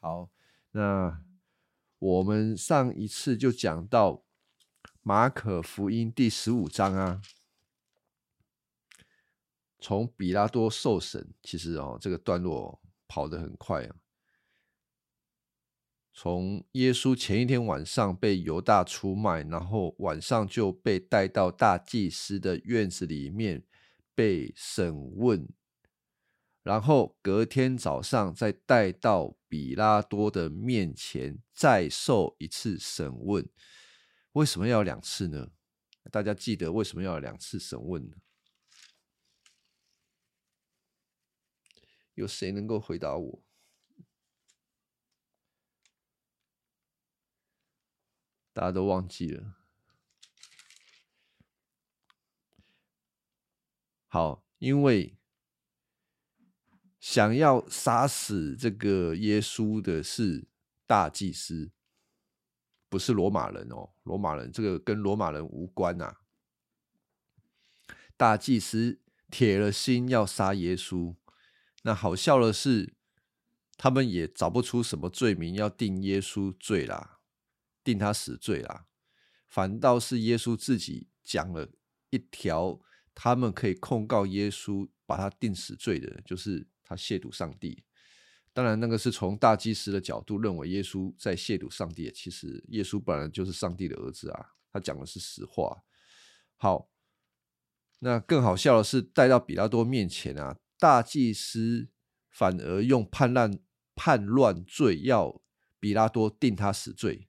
好，那我们上一次就讲到马可福音第十五章啊，从比拉多受审，其实哦，这个段落跑得很快啊。从耶稣前一天晚上被犹大出卖，然后晚上就被带到大祭司的院子里面被审问。然后隔天早上再带到比拉多的面前，再受一次审问。为什么要两次呢？大家记得为什么要两次审问呢？有谁能够回答我？大家都忘记了。好，因为。想要杀死这个耶稣的是大祭司，不是罗马人哦。罗马人这个跟罗马人无关呐。大祭司铁了心要杀耶稣，那好笑的是，他们也找不出什么罪名要定耶稣罪啦，定他死罪啦。反倒是耶稣自己讲了一条，他们可以控告耶稣，把他定死罪的，就是。他亵渎上帝，当然那个是从大祭司的角度认为耶稣在亵渎上帝。其实耶稣本来就是上帝的儿子啊，他讲的是实话。好，那更好笑的是，带到比拉多面前啊，大祭司反而用叛乱叛乱罪要比拉多定他死罪。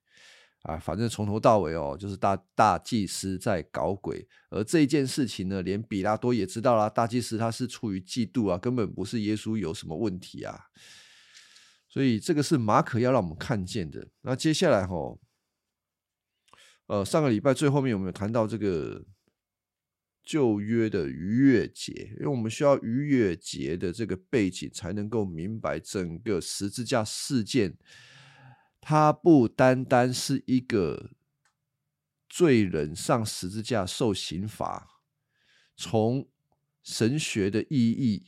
啊，反正从头到尾哦，就是大大祭司在搞鬼，而这一件事情呢，连比拉多也知道啦。大祭司他是出于嫉妒啊，根本不是耶稣有什么问题啊。所以这个是马可要让我们看见的。那接下来哈，呃，上个礼拜最后面有没有谈到这个旧约的逾越节？因为我们需要逾越节的这个背景，才能够明白整个十字架事件。它不单单是一个罪人上十字架受刑罚，从神学的意义，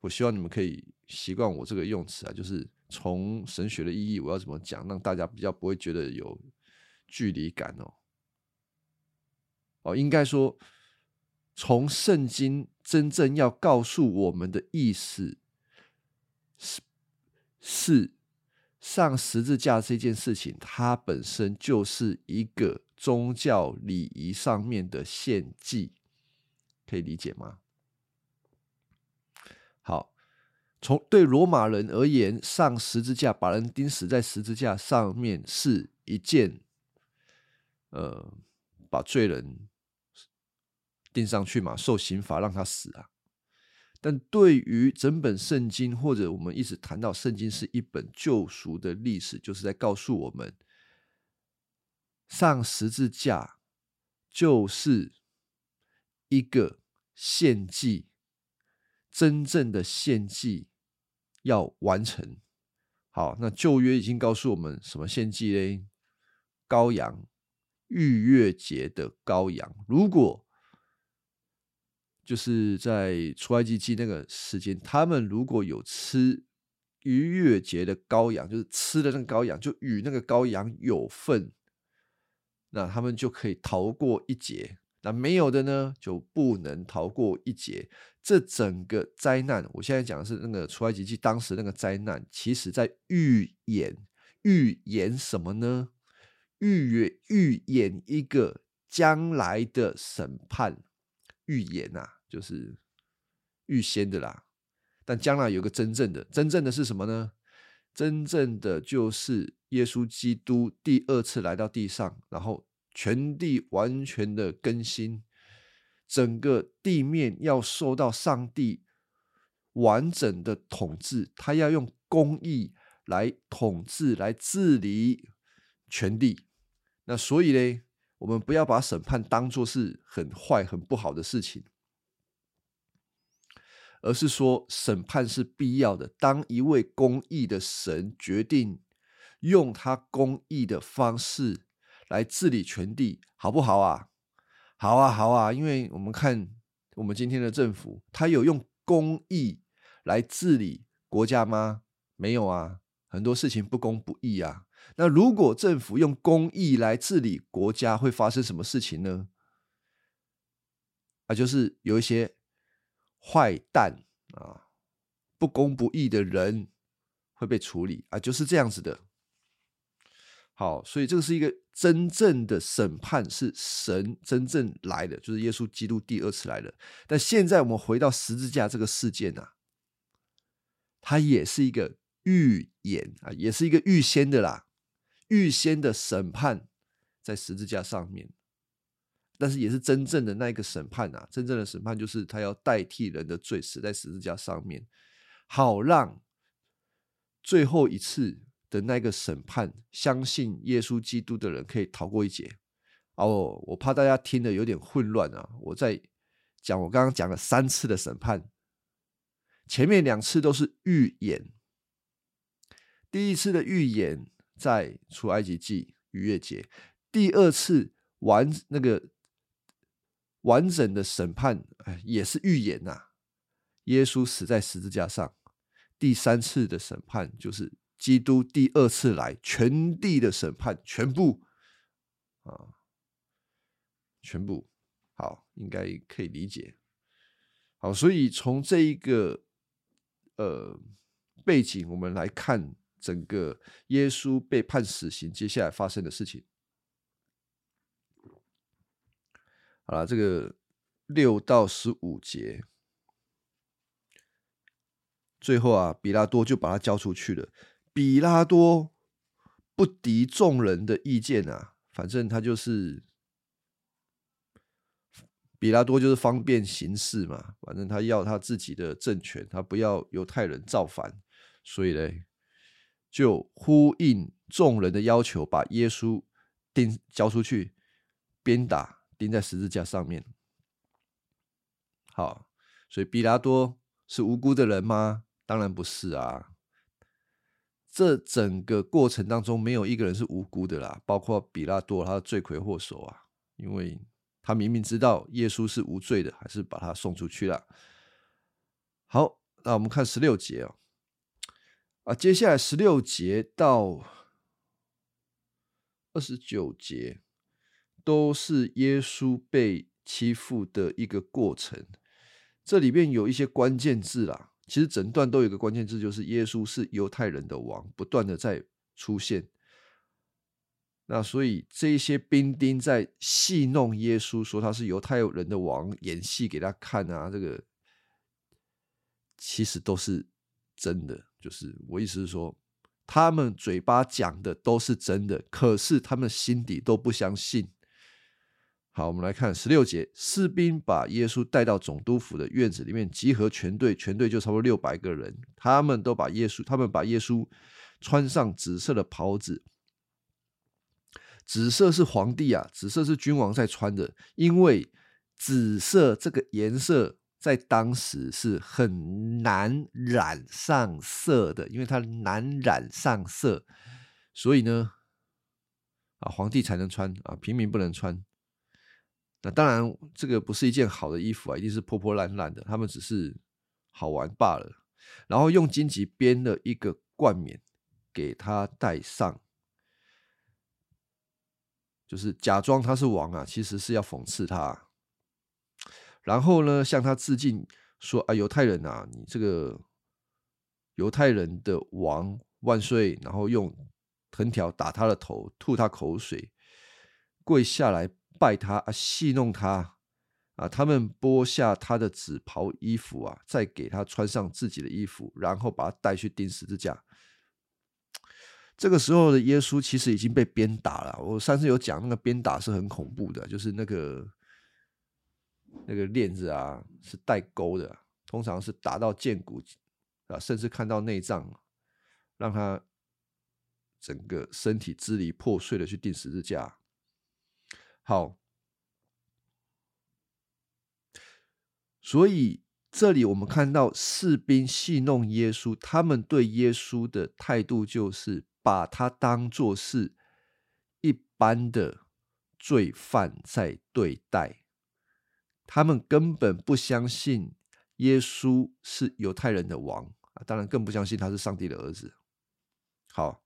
我希望你们可以习惯我这个用词啊，就是从神学的意义，我要怎么讲，让大家比较不会觉得有距离感哦。哦，应该说，从圣经真正要告诉我们的意思是是。上十字架这件事情，它本身就是一个宗教礼仪上面的献祭，可以理解吗？好，从对罗马人而言，上十字架把人钉死在十字架上面是一件，呃，把罪人钉上去嘛，受刑罚让他死啊。但对于整本圣经，或者我们一直谈到圣经是一本救赎的历史，就是在告诉我们，上十字架就是一个献祭，真正的献祭要完成。好，那旧约已经告诉我们什么献祭嘞？羔羊，逾越节的羔羊。如果就是在出埃及记那个时间，他们如果有吃逾越节的羔羊，就是吃的那个羔羊，就与那个羔羊有份，那他们就可以逃过一劫。那没有的呢，就不能逃过一劫。这整个灾难，我现在讲的是那个出埃及记当时那个灾难，其实在预演预演什么呢？预言预演一个将来的审判预言呐。就是预先的啦，但将来有个真正的，真正的是什么呢？真正的就是耶稣基督第二次来到地上，然后全地完全的更新，整个地面要受到上帝完整的统治，他要用公义来统治、来治理全地。那所以呢，我们不要把审判当作是很坏、很不好的事情。而是说，审判是必要的。当一位公义的神决定用他公义的方式来治理全地，好不好啊？好啊，好啊！因为我们看我们今天的政府，他有用公义来治理国家吗？没有啊，很多事情不公不义啊。那如果政府用公义来治理国家，会发生什么事情呢？啊，就是有一些坏蛋啊，不公不义的人会被处理啊，就是这样子的。好，所以这个是一个真正的审判，是神真正来的，就是耶稣基督第二次来的。但现在我们回到十字架这个事件啊，它也是一个预言啊，也是一个预先的啦，预先的审判在十字架上面。但是也是真正的那一个审判啊，真正的审判就是他要代替人的罪死在十字架上面，好让最后一次。的那个审判，相信耶稣基督的人可以逃过一劫。哦，我怕大家听的有点混乱啊！我在讲，我刚刚讲了三次的审判，前面两次都是预演。第一次的预演在出埃及记逾越节，第二次完那个完整的审判，哎，也是预言呐。耶稣死在十字架上，第三次的审判就是。基督第二次来，全地的审判，全部啊，全部好，应该可以理解。好，所以从这一个呃背景，我们来看整个耶稣被判死刑，接下来发生的事情。好了，这个六到十五节，最后啊，比拉多就把他交出去了。比拉多不敌众人的意见啊，反正他就是比拉多，就是方便行事嘛。反正他要他自己的政权，他不要犹太人造反，所以嘞，就呼应众人的要求，把耶稣钉交出去，鞭打，钉在十字架上面。好，所以比拉多是无辜的人吗？当然不是啊。这整个过程当中，没有一个人是无辜的啦，包括比拉多，他的罪魁祸首啊，因为他明明知道耶稣是无罪的，还是把他送出去了。好，那我们看十六节哦，啊，接下来十六节到二十九节都是耶稣被欺负的一个过程，这里面有一些关键字啦。其实整段都有一个关键字，就是耶稣是犹太人的王，不断的在出现。那所以这些兵丁在戏弄耶稣，说他是犹太人的王，演戏给他看啊。这个其实都是真的，就是我意思是说，他们嘴巴讲的都是真的，可是他们心底都不相信。好，我们来看十六节，士兵把耶稣带到总督府的院子里面，集合全队，全队就差不多六百个人，他们都把耶稣，他们把耶稣穿上紫色的袍子，紫色是皇帝啊，紫色是君王在穿的，因为紫色这个颜色在当时是很难染上色的，因为它难染上色，所以呢，啊，皇帝才能穿啊，平民不能穿。那当然，这个不是一件好的衣服啊，一定是破破烂烂的。他们只是好玩罢了。然后用荆棘编了一个冠冕给他戴上，就是假装他是王啊，其实是要讽刺他。然后呢，向他致敬，说啊，犹太人啊，你这个犹太人的王万岁！然后用藤条打他的头，吐他口水，跪下来。拜他啊，戏弄他啊！他们剥下他的紫袍衣服啊，再给他穿上自己的衣服，然后把他带去钉十字架。这个时候的耶稣其实已经被鞭打了。我上次有讲，那个鞭打是很恐怖的，就是那个那个链子啊是带钩的，通常是打到剑骨啊，甚至看到内脏，让他整个身体支离破碎的去钉十字架。好，所以这里我们看到士兵戏弄耶稣，他们对耶稣的态度就是把他当作是一般的罪犯在对待，他们根本不相信耶稣是犹太人的王当然更不相信他是上帝的儿子。好，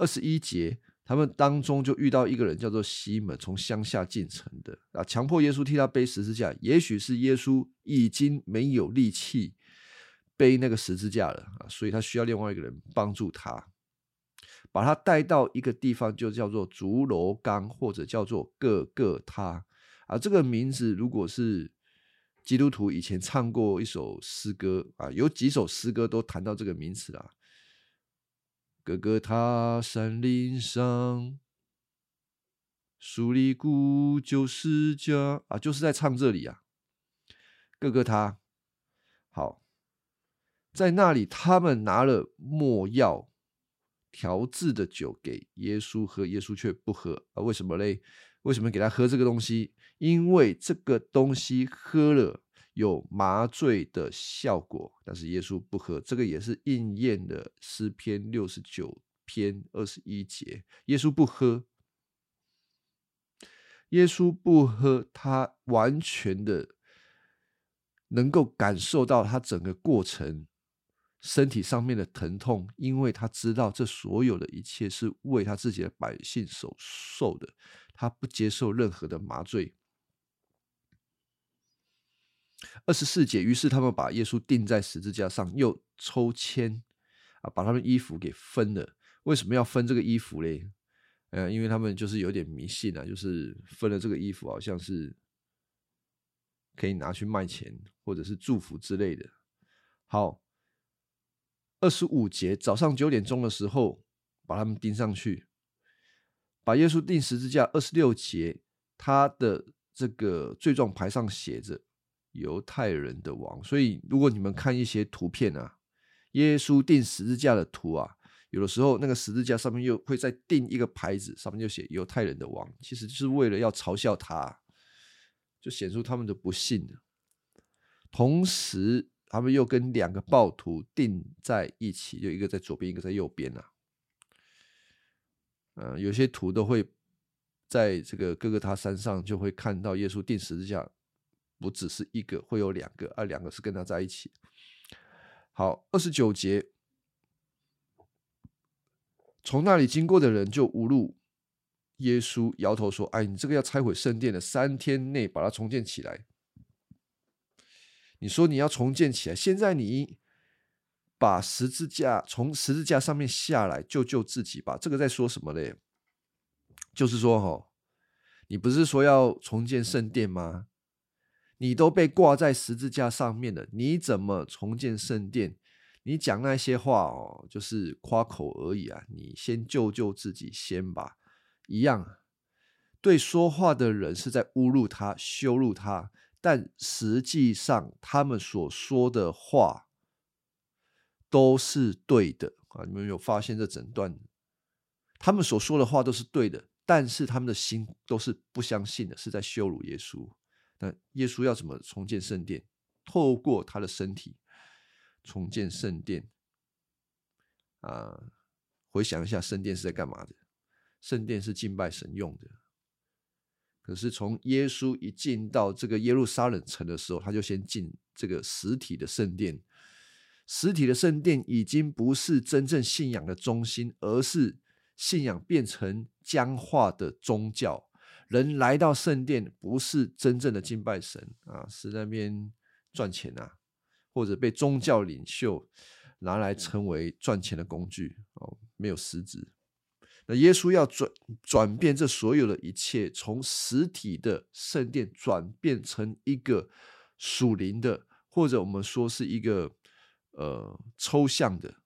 二十一节，他们当中就遇到一个人叫做西门，从乡下进城的啊，强迫耶稣替他背十字架。也许是耶稣已经没有力气背那个十字架了啊，所以他需要另外一个人帮助他，把他带到一个地方，就叫做竹楼冈，或者叫做各个他啊。这个名字如果是基督徒以前唱过一首诗歌啊，有几首诗歌都谈到这个名词啊。哥哥他山林上，苏里古旧世家啊，就是在唱这里啊。哥哥他好，在那里他们拿了墨药调制的酒给耶稣喝，耶稣却不喝啊？为什么嘞？为什么给他喝这个东西？因为这个东西喝了。有麻醉的效果，但是耶稣不喝，这个也是应验的诗篇六十九篇二十一节。耶稣不喝，耶稣不喝，他完全的能够感受到他整个过程身体上面的疼痛，因为他知道这所有的一切是为他自己的百姓所受的，他不接受任何的麻醉。二十四节，于是他们把耶稣钉在十字架上，又抽签啊，把他们衣服给分了。为什么要分这个衣服嘞？呃，因为他们就是有点迷信啊，就是分了这个衣服，好像是可以拿去卖钱，或者是祝福之类的。好，二十五节，早上九点钟的时候，把他们钉上去，把耶稣钉十字架。二十六节，他的这个罪状牌上写着。犹太人的王，所以如果你们看一些图片啊，耶稣钉十字架的图啊，有的时候那个十字架上面又会再钉一个牌子，上面就写犹太人的王，其实就是为了要嘲笑他，就显出他们的不幸。同时，他们又跟两个暴徒钉在一起，就一个在左边，一个在右边啊。嗯，有些图都会在这个哥哥他山上就会看到耶稣钉十字架。不只是一个，会有两个，啊，两个是跟他在一起。好，二十九节，从那里经过的人就无路。耶稣摇头说：“哎，你这个要拆毁圣殿的，三天内把它重建起来。你说你要重建起来，现在你把十字架从十字架上面下来，救救自己吧。这个在说什么嘞？就是说，哈，你不是说要重建圣殿吗？”你都被挂在十字架上面了，你怎么重建圣殿？你讲那些话哦，就是夸口而已啊！你先救救自己先吧。一样，对说话的人是在侮辱他、羞辱他，但实际上他们所说的话都是对的啊！你们有发现这整段，他们所说的话都是对的，但是他们的心都是不相信的，是在羞辱耶稣。那耶稣要怎么重建圣殿？透过他的身体重建圣殿啊！回想一下，圣殿是在干嘛的？圣殿是敬拜神用的。可是从耶稣一进到这个耶路撒冷城的时候，他就先进这个实体的圣殿。实体的圣殿已经不是真正信仰的中心，而是信仰变成僵化的宗教。人来到圣殿，不是真正的敬拜神啊，是那边赚钱啊，或者被宗教领袖拿来成为赚钱的工具哦，没有实质。那耶稣要转转变这所有的一切，从实体的圣殿转变成一个属灵的，或者我们说是一个呃抽象的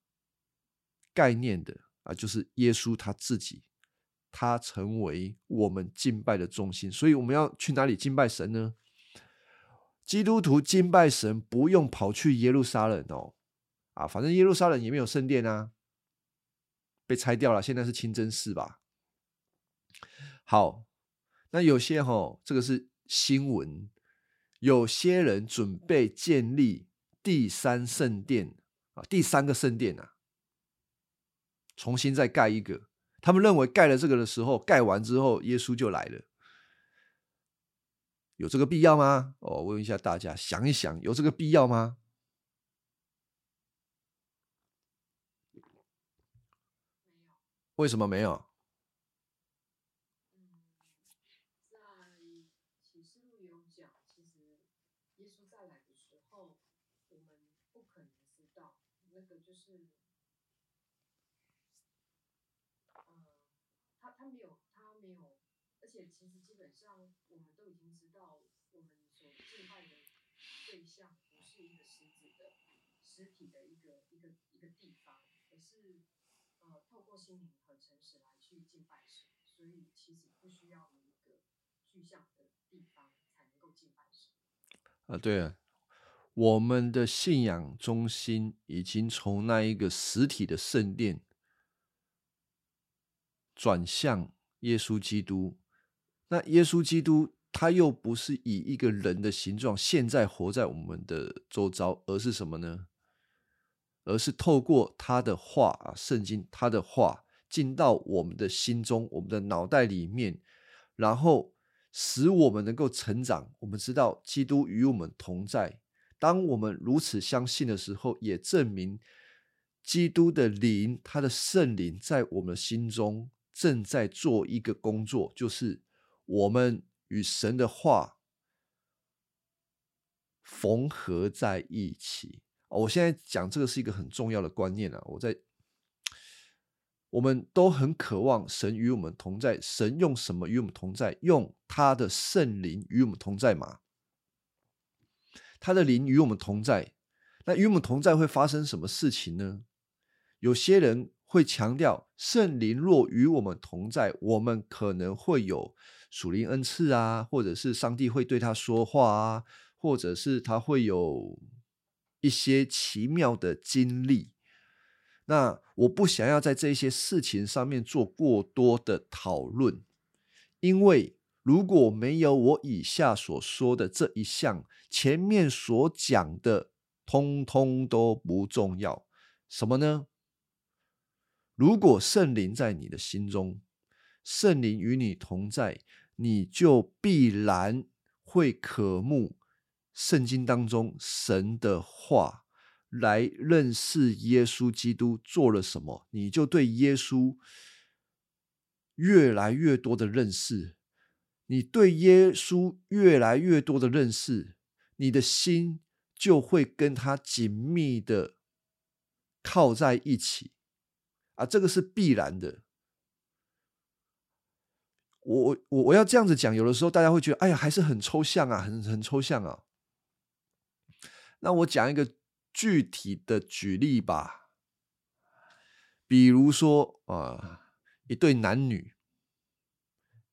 概念的啊，就是耶稣他自己。他成为我们敬拜的中心，所以我们要去哪里敬拜神呢？基督徒敬拜神不用跑去耶路撒冷哦，啊，反正耶路撒冷也没有圣殿啊，被拆掉了，现在是清真寺吧。好，那有些哈，这个是新闻，有些人准备建立第三圣殿啊，第三个圣殿啊，重新再盖一个。他们认为盖了这个的时候盖完之后耶稣就来了。有这个必要吗？我问一下大家想一想有这个必要吗？为什么没有？透过心灵和诚实来去敬拜神，所以其实不需要有一个具象的地方才能够敬拜神。啊，对啊，我们的信仰中心已经从那一个实体的圣殿转向耶稣基督。那耶稣基督他又不是以一个人的形状现在活在我们的周遭，而是什么呢？而是透过他的话啊，圣经他的话进到我们的心中、我们的脑袋里面，然后使我们能够成长。我们知道基督与我们同在。当我们如此相信的时候，也证明基督的灵，他的圣灵在我们心中正在做一个工作，就是我们与神的话缝合在一起。我现在讲这个是一个很重要的观念啊！我在，我们都很渴望神与我们同在。神用什么与我们同在？用他的圣灵与我们同在嘛？他的灵与我们同在，那与我们同在会发生什么事情呢？有些人会强调，圣灵若与我们同在，我们可能会有属灵恩赐啊，或者是上帝会对他说话啊，或者是他会有。一些奇妙的经历，那我不想要在这些事情上面做过多的讨论，因为如果没有我以下所说的这一项，前面所讲的通通都不重要。什么呢？如果圣灵在你的心中，圣灵与你同在，你就必然会渴慕。圣经当中神的话来认识耶稣基督做了什么，你就对耶稣越来越多的认识。你对耶稣越来越多的认识，你的心就会跟他紧密的靠在一起啊！这个是必然的。我我我要这样子讲，有的时候大家会觉得，哎呀，还是很抽象啊，很很抽象啊。那我讲一个具体的举例吧，比如说啊，一对男女，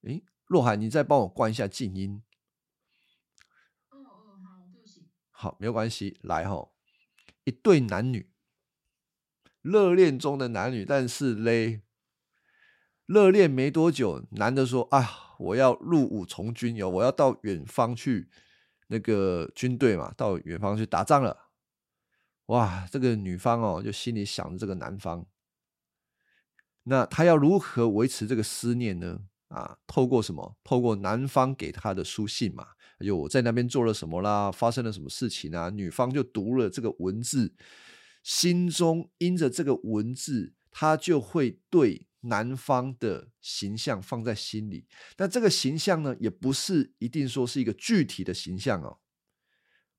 诶，若海，你再帮我关一下静音。哦哦，好，对不起。好，没有关系，来吼，一对男女，热恋中的男女，但是嘞，热恋没多久，男的说啊，我要入伍从军哟，我要到远方去。那个军队嘛，到远方去打仗了，哇！这个女方哦，就心里想着这个男方，那他要如何维持这个思念呢？啊，透过什么？透过男方给他的书信嘛，就我在那边做了什么啦，发生了什么事情啊？女方就读了这个文字，心中因着这个文字，他就会对。男方的形象放在心里，那这个形象呢，也不是一定说是一个具体的形象哦，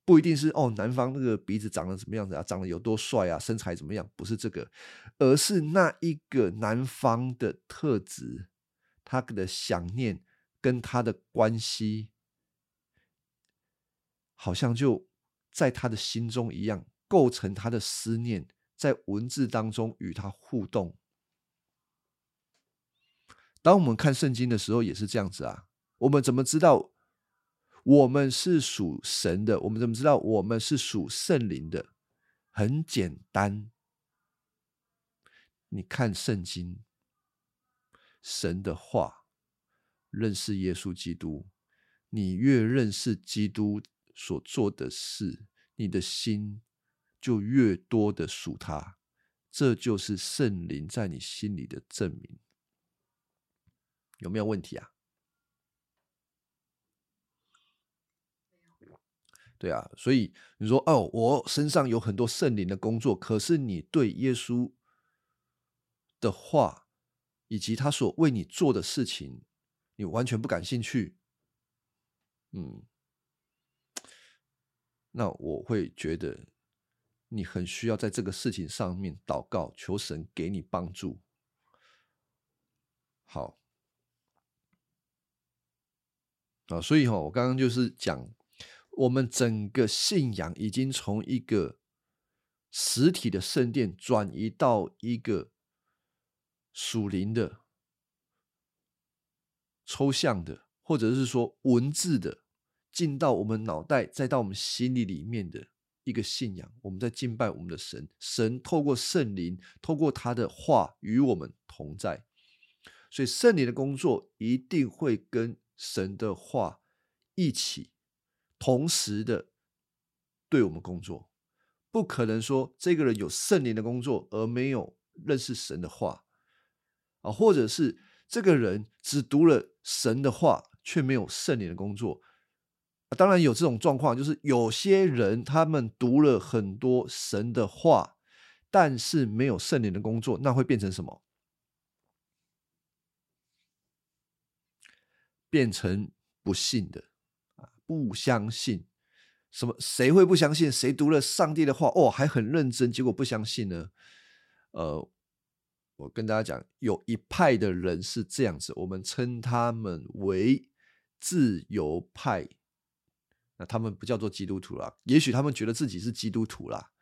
不一定是哦，男方那个鼻子长得怎么样子啊，长得有多帅啊，身材怎么样，不是这个，而是那一个男方的特质，他的想念跟他的关系，好像就在他的心中一样，构成他的思念，在文字当中与他互动。当我们看圣经的时候，也是这样子啊。我们怎么知道我们是属神的？我们怎么知道我们是属圣灵的？很简单，你看圣经，神的话，认识耶稣基督。你越认识基督所做的事，你的心就越多的属他。这就是圣灵在你心里的证明。有没有问题啊？对啊，所以你说哦，我身上有很多圣灵的工作，可是你对耶稣的话以及他所为你做的事情，你完全不感兴趣，嗯，那我会觉得你很需要在这个事情上面祷告，求神给你帮助。好，啊，所以哈，我刚刚就是讲，我们整个信仰已经从一个实体的圣殿转移到一个。属灵的、抽象的，或者是说文字的，进到我们脑袋，再到我们心里里面的一个信仰，我们在敬拜我们的神。神透过圣灵，透过他的话与我们同在，所以圣灵的工作一定会跟神的话一起同时的对我们工作，不可能说这个人有圣灵的工作而没有认识神的话。啊，或者是这个人只读了神的话，却没有圣灵的工作啊。当然有这种状况，就是有些人他们读了很多神的话，但是没有圣灵的工作，那会变成什么？变成不信的啊，不相信什么？谁会不相信？谁读了上帝的话，哦，还很认真，结果不相信呢？呃。我跟大家讲，有一派的人是这样子，我们称他们为自由派。那他们不叫做基督徒啦，也许他们觉得自己是基督徒啦。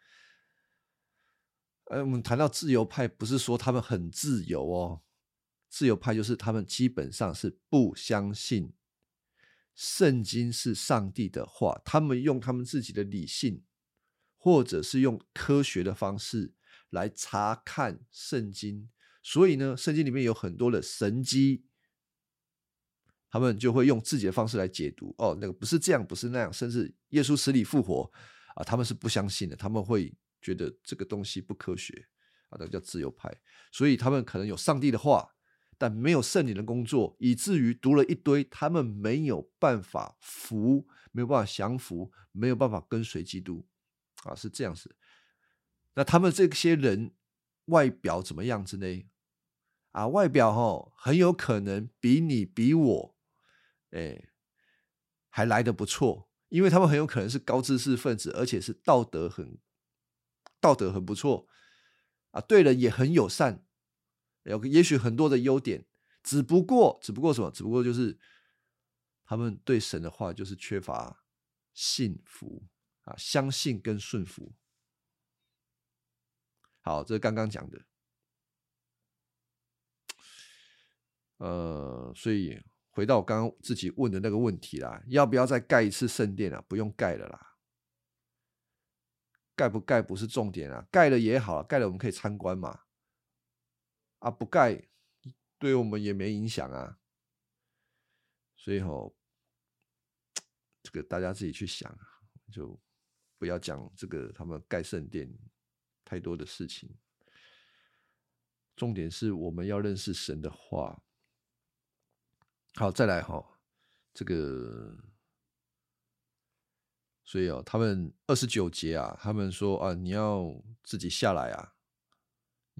呃，我们谈到自由派，不是说他们很自由哦。自由派就是他们基本上是不相信圣经是上帝的话，他们用他们自己的理性，或者是用科学的方式。来查看圣经，所以呢，圣经里面有很多的神机，他们就会用自己的方式来解读。哦，那个不是这样，不是那样，甚至耶稣死里复活啊，他们是不相信的，他们会觉得这个东西不科学啊，那个叫自由派。所以他们可能有上帝的话，但没有圣灵的工作，以至于读了一堆，他们没有办法服，没有办法降服，没有办法跟随基督啊，是这样子。那他们这些人外表怎么样子呢？啊，外表哈很有可能比你比我，哎，还来的不错，因为他们很有可能是高知识分子，而且是道德很道德很不错啊，对人也很友善，有也许很多的优点，只不过只不过什么？只不过就是他们对神的话就是缺乏信服啊，相信跟顺服。好，这是刚刚讲的，呃，所以回到我刚刚自己问的那个问题啦，要不要再盖一次圣殿啊？不用盖了啦，盖不盖不是重点啊，盖了也好，盖了我们可以参观嘛，啊，不盖对我们也没影响啊，所以吼，这个大家自己去想，就不要讲这个他们盖圣殿。太多的事情，重点是我们要认识神的话。好，再来哈，这个，所以哦，他们二十九节啊，他们说啊，你要自己下来啊，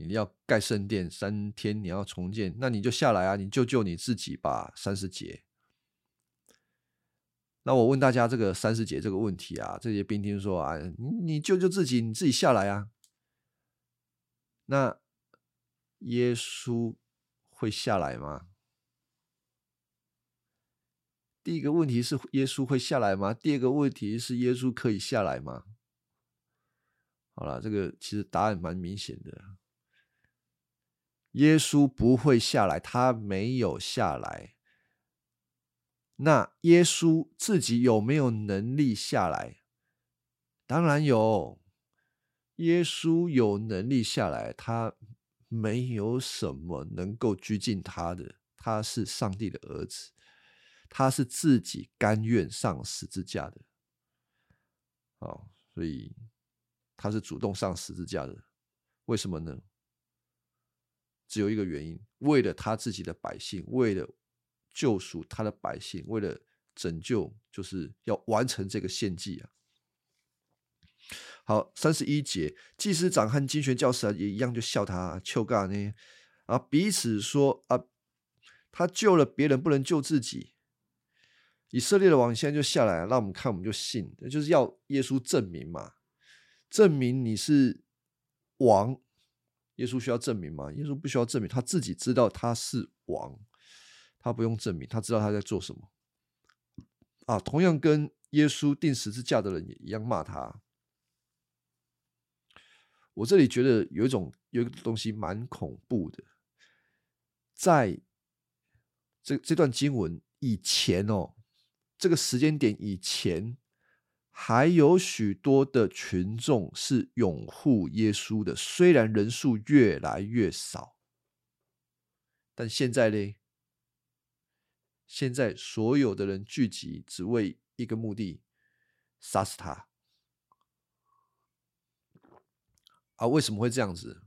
你要盖圣殿三天，你要重建，那你就下来啊，你救救你自己吧。三十节，那我问大家这个三十节这个问题啊，这些兵丁说啊，你你救救自己，你自己下来啊。那耶稣会下来吗？第一个问题是耶稣会下来吗？第二个问题是耶稣可以下来吗？好了，这个其实答案蛮明显的，耶稣不会下来，他没有下来。那耶稣自己有没有能力下来？当然有。耶稣有能力下来，他没有什么能够拘禁他的。他是上帝的儿子，他是自己甘愿上十字架的。哦，所以他是主动上十字架的。为什么呢？只有一个原因：为了他自己的百姓，为了救赎他的百姓，为了拯救，就是要完成这个献祭啊。好，三十一节，祭司长和金学教师啊，也一样，就笑他，秋干呢啊，彼此说啊，他救了别人，不能救自己。以色列的王现在就下来，让我们看，我们就信，就是要耶稣证明嘛，证明你是王。耶稣需要证明吗？耶稣不需要证明，他自己知道他是王，他不用证明，他知道他在做什么。啊，同样跟耶稣钉十字架的人也一样骂他。我这里觉得有一种有一个东西蛮恐怖的，在这这段经文以前哦。这个时间点以前，还有许多的群众是拥护耶稣的，虽然人数越来越少，但现在呢？现在所有的人聚集，只为一个目的：杀死他。啊，为什么会这样子？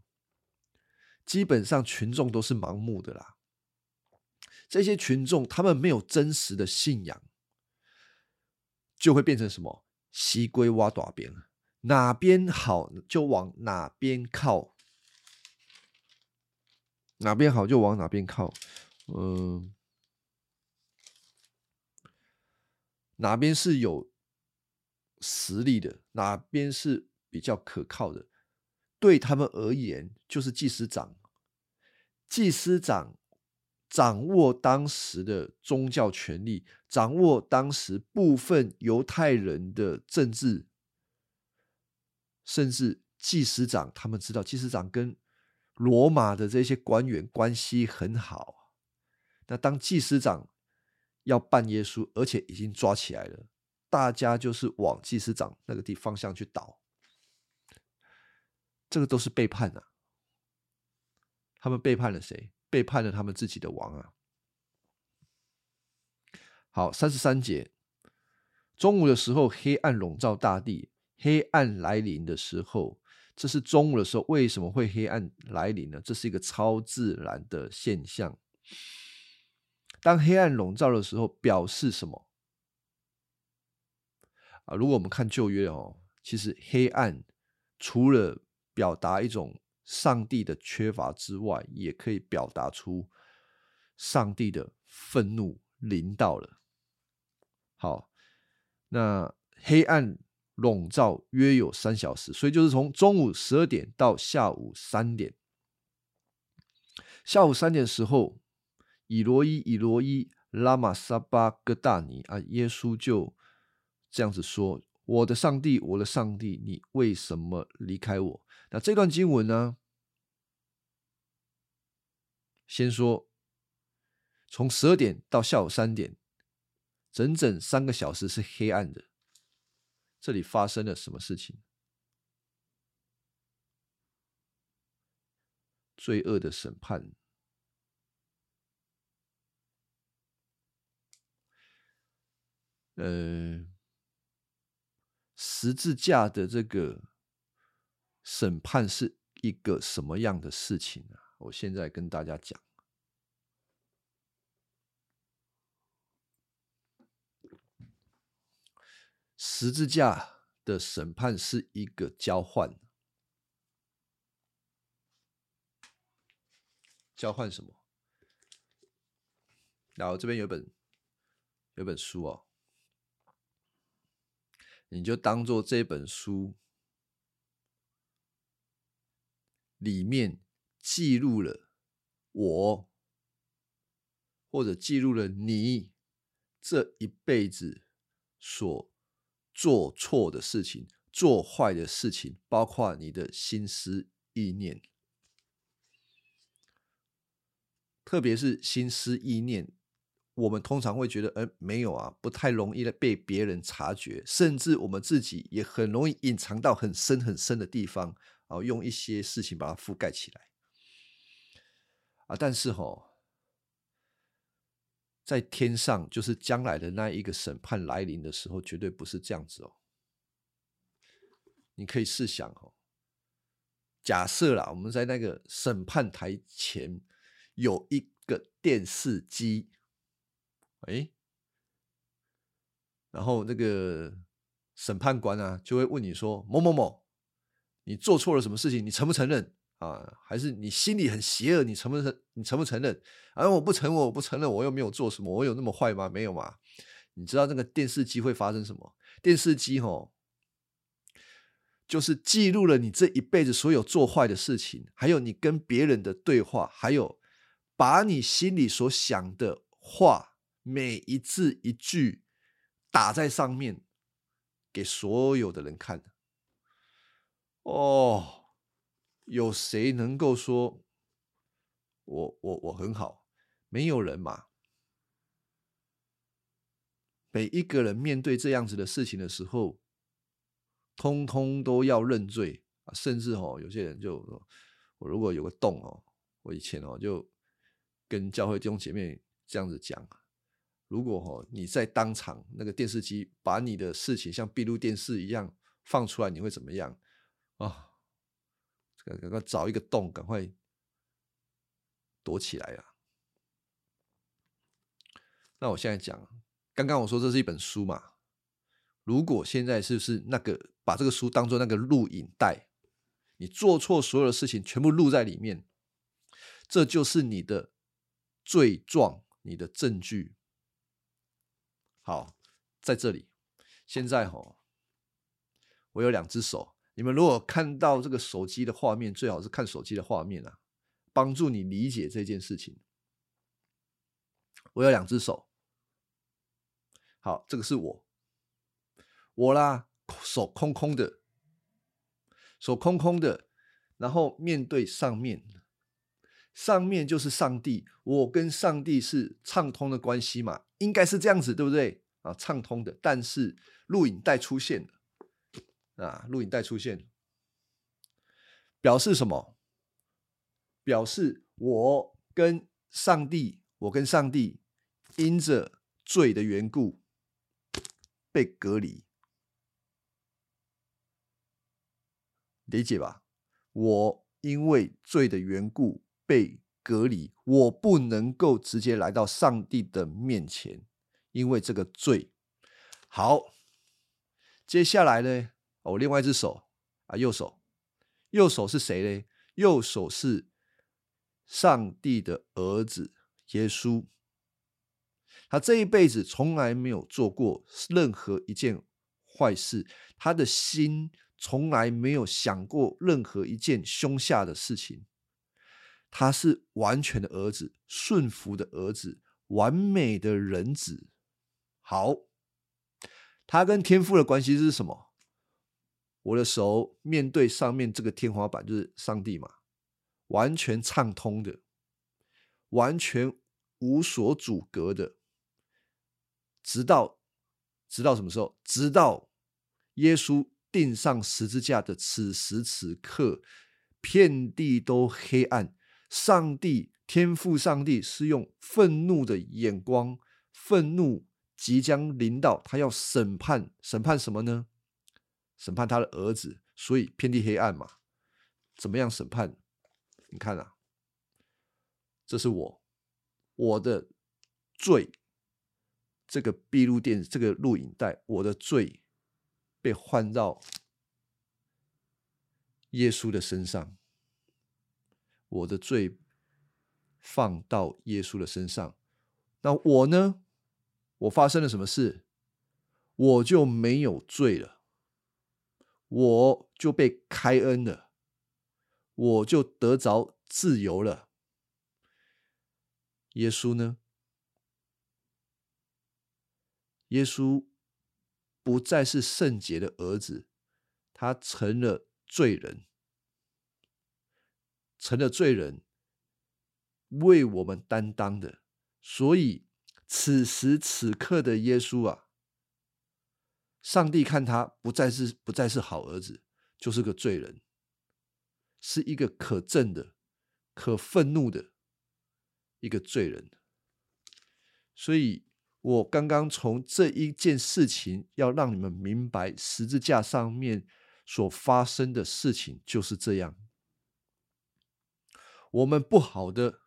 基本上群众都是盲目的啦。这些群众他们没有真实的信仰。就会变成什么？西龟挖大边，哪边好就往哪边靠，哪边好就往哪边靠。嗯，哪边是有实力的，哪边是比较可靠的，对他们而言就是技师长。技师长。掌握当时的宗教权力，掌握当时部分犹太人的政治，甚至祭司长，他们知道祭司长跟罗马的这些官员关系很好。那当祭司长要办耶稣，而且已经抓起来了，大家就是往祭司长那个地方向去倒，这个都是背叛啊！他们背叛了谁？背叛了他们自己的王啊！好，三十三节，中午的时候，黑暗笼罩大地。黑暗来临的时候，这是中午的时候。为什么会黑暗来临呢？这是一个超自然的现象。当黑暗笼罩的时候，表示什么？啊，如果我们看旧约哦，其实黑暗除了表达一种。上帝的缺乏之外，也可以表达出上帝的愤怒临到了。好，那黑暗笼罩约有三小时，所以就是从中午十二点到下午三点。下午三点时候，以罗伊，以罗伊，拉玛萨巴哥大尼啊，耶稣就这样子说：“我的上帝，我的上帝，你为什么离开我？”那这段经文呢？先说，从十二点到下午三点，整整三个小时是黑暗的。这里发生了什么事情？罪恶的审判。呃，十字架的这个审判是一个什么样的事情啊？我现在跟大家讲，十字架的审判是一个交换，交换什么？然后这边有本有本书哦，你就当做这本书里面。记录了我，或者记录了你这一辈子所做错的事情、做坏的事情，包括你的心思意念，特别是心思意念，我们通常会觉得，呃，没有啊，不太容易的被别人察觉，甚至我们自己也很容易隐藏到很深很深的地方，然后用一些事情把它覆盖起来。啊！但是哈，在天上，就是将来的那一个审判来临的时候，绝对不是这样子哦。你可以试想哦，假设啦，我们在那个审判台前有一个电视机，哎，然后那个审判官啊，就会问你说：“某某某，你做错了什么事情？你承不承认？”啊，还是你心里很邪恶？你承不承？你承不承认？啊，我不承认，我不承认，我又没有做什么，我有那么坏吗？没有嘛。你知道那个电视机会发生什么？电视机吼，就是记录了你这一辈子所有做坏的事情，还有你跟别人的对话，还有把你心里所想的话，每一字一句打在上面，给所有的人看。哦，有谁能够说我我我很好？没有人嘛。每一个人面对这样子的事情的时候，通通都要认罪啊！甚至哦，有些人就我如果有个洞哦，我以前哦就跟教会弟兄姐妹这样子讲：如果哦你在当场那个电视机把你的事情像闭路电视一样放出来，你会怎么样啊？赶赶快找一个洞，赶快躲起来啊！那我现在讲。刚刚我说这是一本书嘛？如果现在是不是那个把这个书当做那个录影带，你做错所有的事情全部录在里面，这就是你的罪状，你的证据。好，在这里，现在哈，我有两只手，你们如果看到这个手机的画面，最好是看手机的画面啊，帮助你理解这件事情。我有两只手。好，这个是我，我啦，手空空的，手空空的，然后面对上面，上面就是上帝，我跟上帝是畅通的关系嘛，应该是这样子，对不对？啊，畅通的，但是录影带出现了，啊，录影带出现，表示什么？表示我跟上帝，我跟上帝因着罪的缘故。被隔离，理解吧？我因为罪的缘故被隔离，我不能够直接来到上帝的面前，因为这个罪。好，接下来呢？我另外一只手啊，右手，右手是谁呢？右手是上帝的儿子耶稣。他这一辈子从来没有做过任何一件坏事，他的心从来没有想过任何一件凶下的事情。他是完全的儿子，顺服的儿子，完美的人子。好，他跟天父的关系是什么？我的手面对上面这个天花板，就是上帝嘛，完全畅通的，完全无所阻隔的。直到，直到什么时候？直到耶稣钉上十字架的此时此刻，遍地都黑暗。上帝天父上帝是用愤怒的眼光，愤怒即将临到，他要审判，审判什么呢？审判他的儿子。所以遍地黑暗嘛，怎么样审判？你看啊，这是我我的罪。这个闭路电这个录影带，我的罪被换到耶稣的身上，我的罪放到耶稣的身上，那我呢？我发生了什么事？我就没有罪了，我就被开恩了，我就得着自由了。耶稣呢？耶稣不再是圣洁的儿子，他成了罪人，成了罪人，为我们担当的。所以此时此刻的耶稣啊，上帝看他不再是不再是好儿子，就是个罪人，是一个可憎的、可愤怒的一个罪人。所以。我刚刚从这一件事情要让你们明白，十字架上面所发生的事情就是这样。我们不好的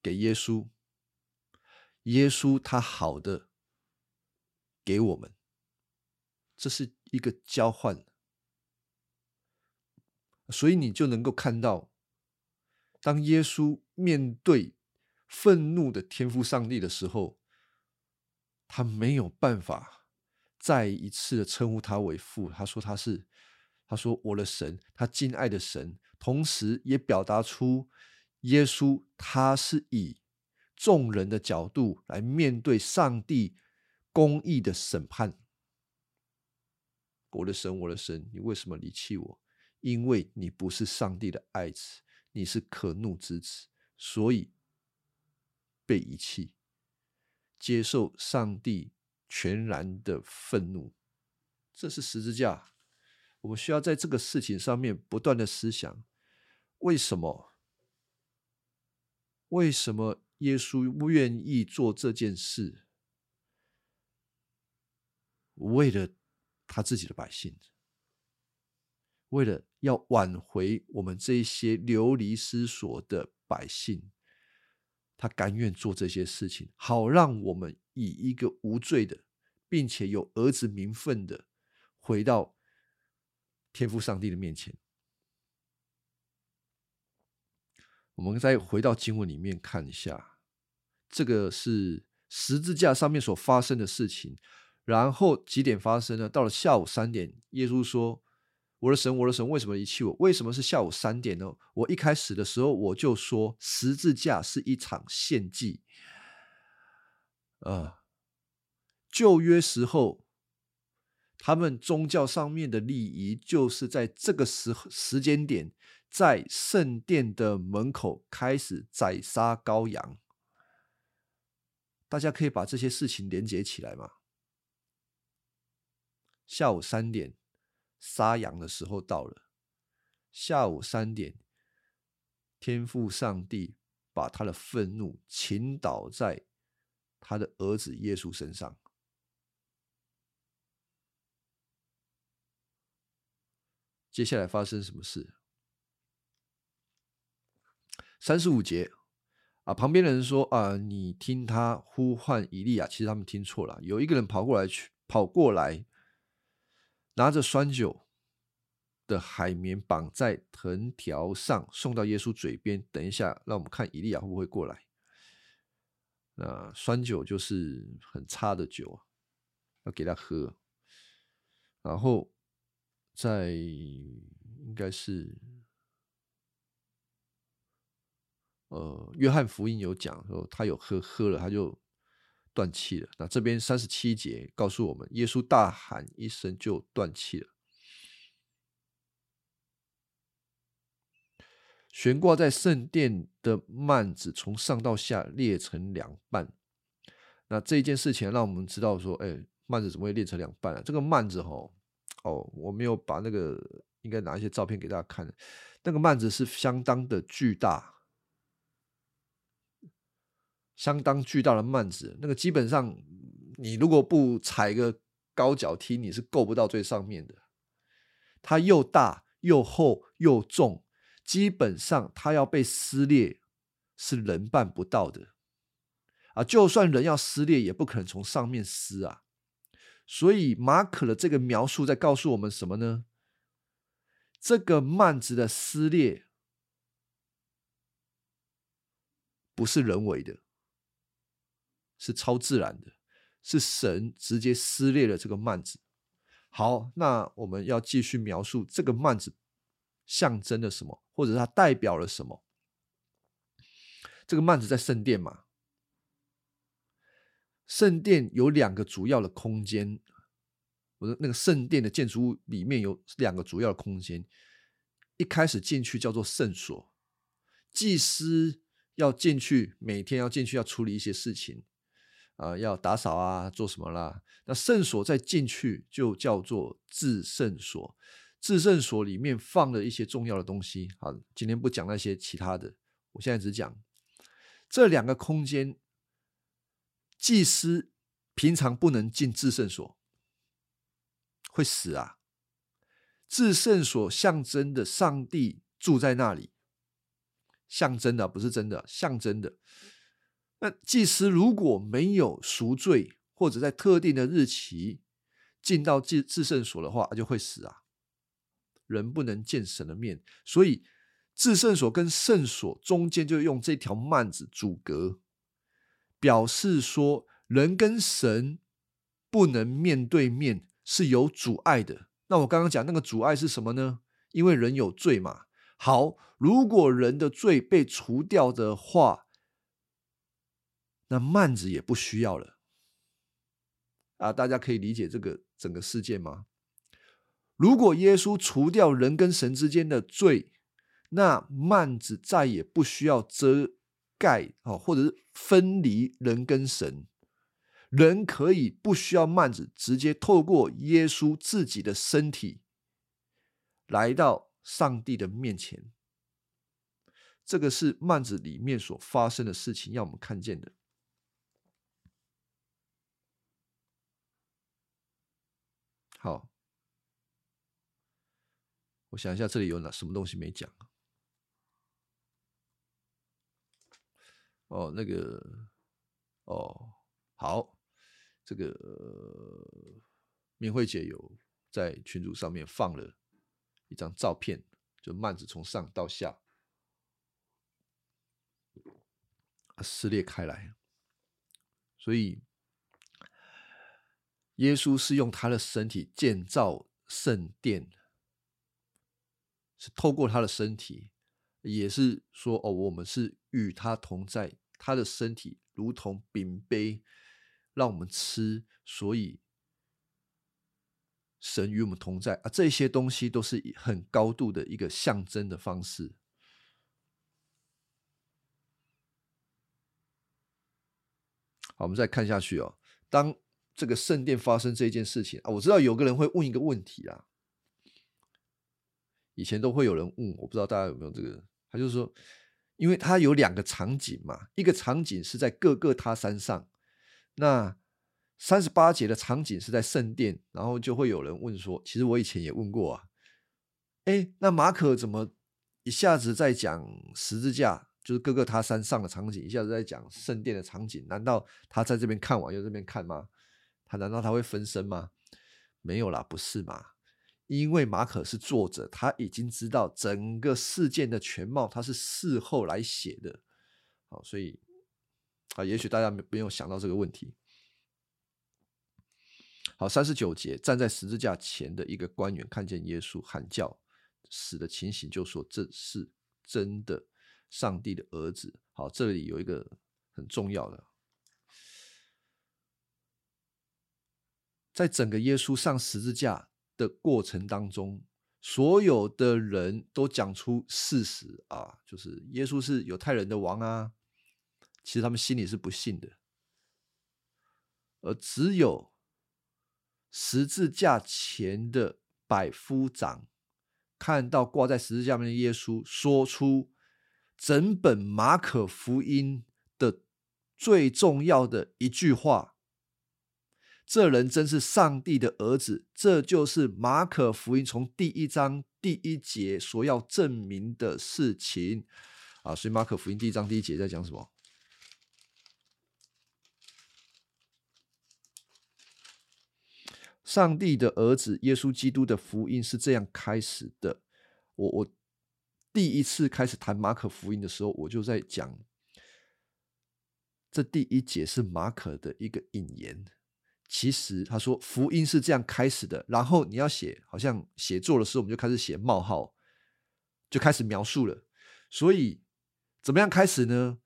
给耶稣，耶稣他好的给我们，这是一个交换。所以你就能够看到当耶稣面对愤怒的天父上帝的时候，他没有办法再一次的称呼他为父。他说他是，他说我的神，他敬爱的神，同时也表达出耶稣他是以众人的角度来面对上帝公义的审判。我的神，我的神，你为什么离弃我？因为你不是上帝的爱子，你是可怒之子，所以被遗弃，接受上帝全然的愤怒。这是十字架。我们需要在这个事情上面不断的思想：为什么？为什么耶稣不愿意做这件事？为了他自己的百姓。为了要挽回我们这些流离失所的百姓，他甘愿做这些事情，好让我们以一个无罪的，并且有儿子名分的，回到天父上帝的面前。我们再回到经文里面看一下，这个是十字架上面所发生的事情。然后几点发生呢？到了下午三点，耶稣说。我的神，我的神，为什么遗弃我？为什么是下午三点呢？我一开始的时候我就说，十字架是一场献祭。啊，旧约时候，他们宗教上面的礼仪就是在这个时时间点，在圣殿的门口开始宰杀羔羊。大家可以把这些事情连接起来吗？下午三点。杀羊的时候到了，下午三点，天父上帝把他的愤怒倾倒在他的儿子耶稣身上。接下来发生什么事？三十五节啊，旁边的人说啊，你听他呼唤以利亚，其实他们听错了，有一个人跑过来去跑过来。拿着酸酒的海绵绑在藤条上，送到耶稣嘴边。等一下，让我们看以利亚会不会过来。那酸酒就是很差的酒啊，要给他喝。然后在应该是呃，约翰福音有讲说，他有喝，喝了他就。断气了。那这边三十七节告诉我们，耶稣大喊一声就断气了。悬挂在圣殿的幔子从上到下裂成两半。那这一件事情让我们知道说，哎，幔子怎么会裂成两半啊？这个幔子哈，哦，我没有把那个应该拿一些照片给大家看。那个幔子是相当的巨大。相当巨大的幔子，那个基本上你如果不踩个高脚梯，你是够不到最上面的。它又大又厚又重，基本上它要被撕裂是人办不到的啊！就算人要撕裂，也不可能从上面撕啊。所以马可的这个描述在告诉我们什么呢？这个幔子的撕裂不是人为的。是超自然的，是神直接撕裂了这个幔子。好，那我们要继续描述这个幔子象征了什么，或者它代表了什么？这个幔子在圣殿嘛？圣殿有两个主要的空间，我的那个圣殿的建筑物里面有两个主要的空间。一开始进去叫做圣所，祭司要进去，每天要进去要处理一些事情。啊，要打扫啊，做什么啦？那圣所再进去就叫做至圣所，至圣所里面放了一些重要的东西。好，今天不讲那些其他的，我现在只讲这两个空间。祭司平常不能进至圣所，会死啊！至圣所象征的上帝住在那里，象征的不是真的，象征的。那祭司如果没有赎罪，或者在特定的日期进到至至圣所的话，就会死啊！人不能见神的面，所以至圣所跟圣所中间就用这条幔子阻隔，表示说人跟神不能面对面，是有阻碍的。那我刚刚讲那个阻碍是什么呢？因为人有罪嘛。好，如果人的罪被除掉的话，那幔子也不需要了。啊，大家可以理解这个整个事件吗？如果耶稣除掉人跟神之间的罪，那幔子再也不需要遮盖啊，或者是分离人跟神，人可以不需要幔子，直接透过耶稣自己的身体来到上帝的面前。这个是幔子里面所发生的事情，要我们看见的。好，我想一下，这里有哪什么东西没讲？哦，那个，哦，好，这个明慧姐有在群组上面放了一张照片，就幔子从上到下撕裂开来，所以耶稣是用他的身体建造圣殿，是透过他的身体，也是说哦，我们是与他同在。他的身体如同饼杯，让我们吃，所以神与我们同在啊！这些东西都是很高度的一个象征的方式。好，我们再看下去哦。当这个圣殿发生这件事情啊，我知道有个人会问一个问题啊，以前都会有人问，我不知道大家有没有这个，他就是说。因为他有两个场景嘛，一个场景是在各个他山上，那三十八节的场景是在圣殿，然后就会有人问说，其实我以前也问过啊，哎，那马可怎么一下子在讲十字架，就是各个他山上的场景，一下子在讲圣殿的场景，难道他在这边看完又这边看吗？他难道他会分身吗？没有啦，不是嘛？因为马可是作者，他已经知道整个事件的全貌，他是事后来写的，好，所以啊，也许大家没没有想到这个问题。好，三十九节，站在十字架前的一个官员看见耶稣喊叫死的情形，就说这是真的，上帝的儿子。好，这里有一个很重要的，在整个耶稣上十字架。的过程当中，所有的人都讲出事实啊，就是耶稣是犹太人的王啊。其实他们心里是不信的，而只有十字架前的百夫长看到挂在十字架上的耶稣，说出整本马可福音的最重要的一句话。这人真是上帝的儿子，这就是马可福音从第一章第一节所要证明的事情啊！所以马可福音第一章第一节在讲什么？上帝的儿子耶稣基督的福音是这样开始的。我我第一次开始谈马可福音的时候，我就在讲，这第一节是马可的一个引言。其实他说福音是这样开始的，然后你要写，好像写作的时候我们就开始写冒号，就开始描述了。所以怎么样开始呢？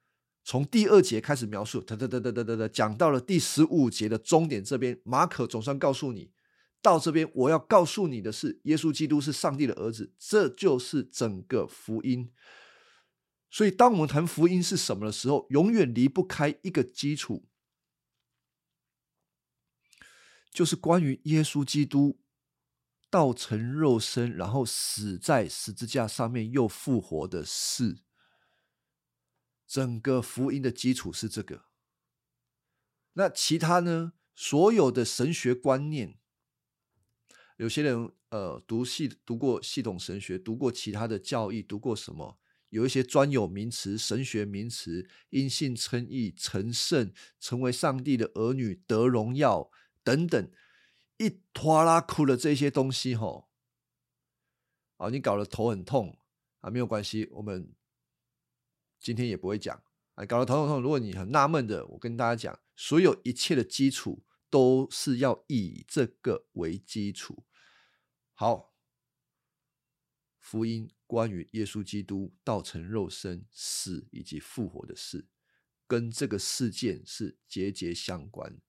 从第二节开始描述，哒哒哒哒哒哒哒，讲到了第十五节的终点这边，马可总算告诉你，到这边我要告诉你的是，耶稣基督是上帝的儿子，这就是整个福音。所以当我们谈福音是什么的时候，永远离不开一个基础。就是关于耶稣基督道成肉身，然后死在十字架上面又复活的事。整个福音的基础是这个。那其他呢？所有的神学观念，有些人呃读系读过系统神学，读过其他的教义，读过什么？有一些专有名词、神学名词，因信称义、成圣、成为上帝的儿女、得荣耀。等等，一拖拉库的这些东西，吼，啊，你搞得头很痛啊，没有关系，我们今天也不会讲。啊，搞得头很痛。如果你很纳闷的，我跟大家讲，所有一切的基础都是要以这个为基础。好，福音关于耶稣基督道成肉身、死以及复活的事，跟这个事件是节节相关。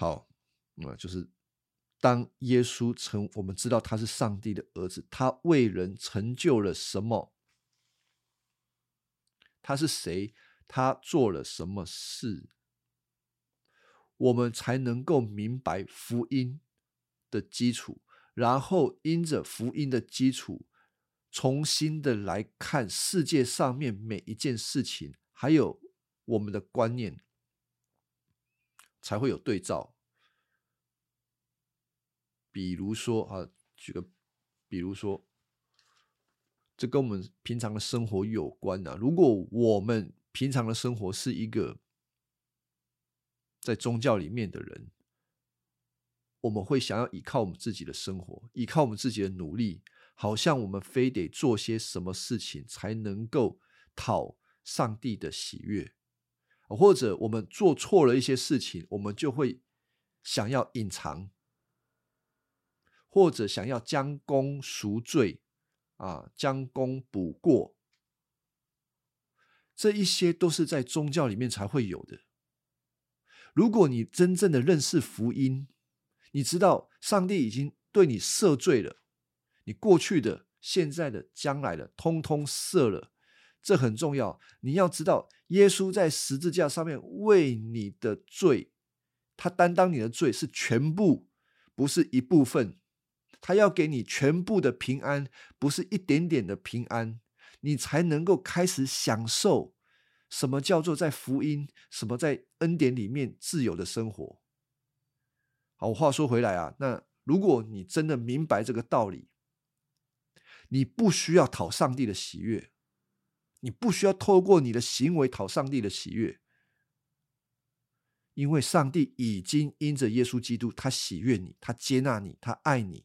好，那就是当耶稣成，我们知道他是上帝的儿子，他为人成就了什么？他是谁？他做了什么事？我们才能够明白福音的基础，然后因着福音的基础，重新的来看世界上面每一件事情，还有我们的观念，才会有对照。比如说啊，举个，比如说，这跟我们平常的生活有关啊。如果我们平常的生活是一个。在宗教里面的人，我们会想要依靠我们自己的生活，依靠我们自己的努力，好像我们非得做些什么事情才能够讨上帝的喜悦，或者我们做错了一些事情，我们就会想要隐藏，或者想要将功赎罪，啊，将功补过，这一些都是在宗教里面才会有的。如果你真正的认识福音，你知道上帝已经对你赦罪了，你过去的、现在的、将来的，通通赦了，这很重要。你要知道，耶稣在十字架上面为你的罪，他担当你的罪是全部，不是一部分。他要给你全部的平安，不是一点点的平安，你才能够开始享受。什么叫做在福音？什么在恩典里面自由的生活？好，我话说回来啊，那如果你真的明白这个道理，你不需要讨上帝的喜悦，你不需要透过你的行为讨上帝的喜悦，因为上帝已经因着耶稣基督，他喜悦你，他接纳你，他爱你，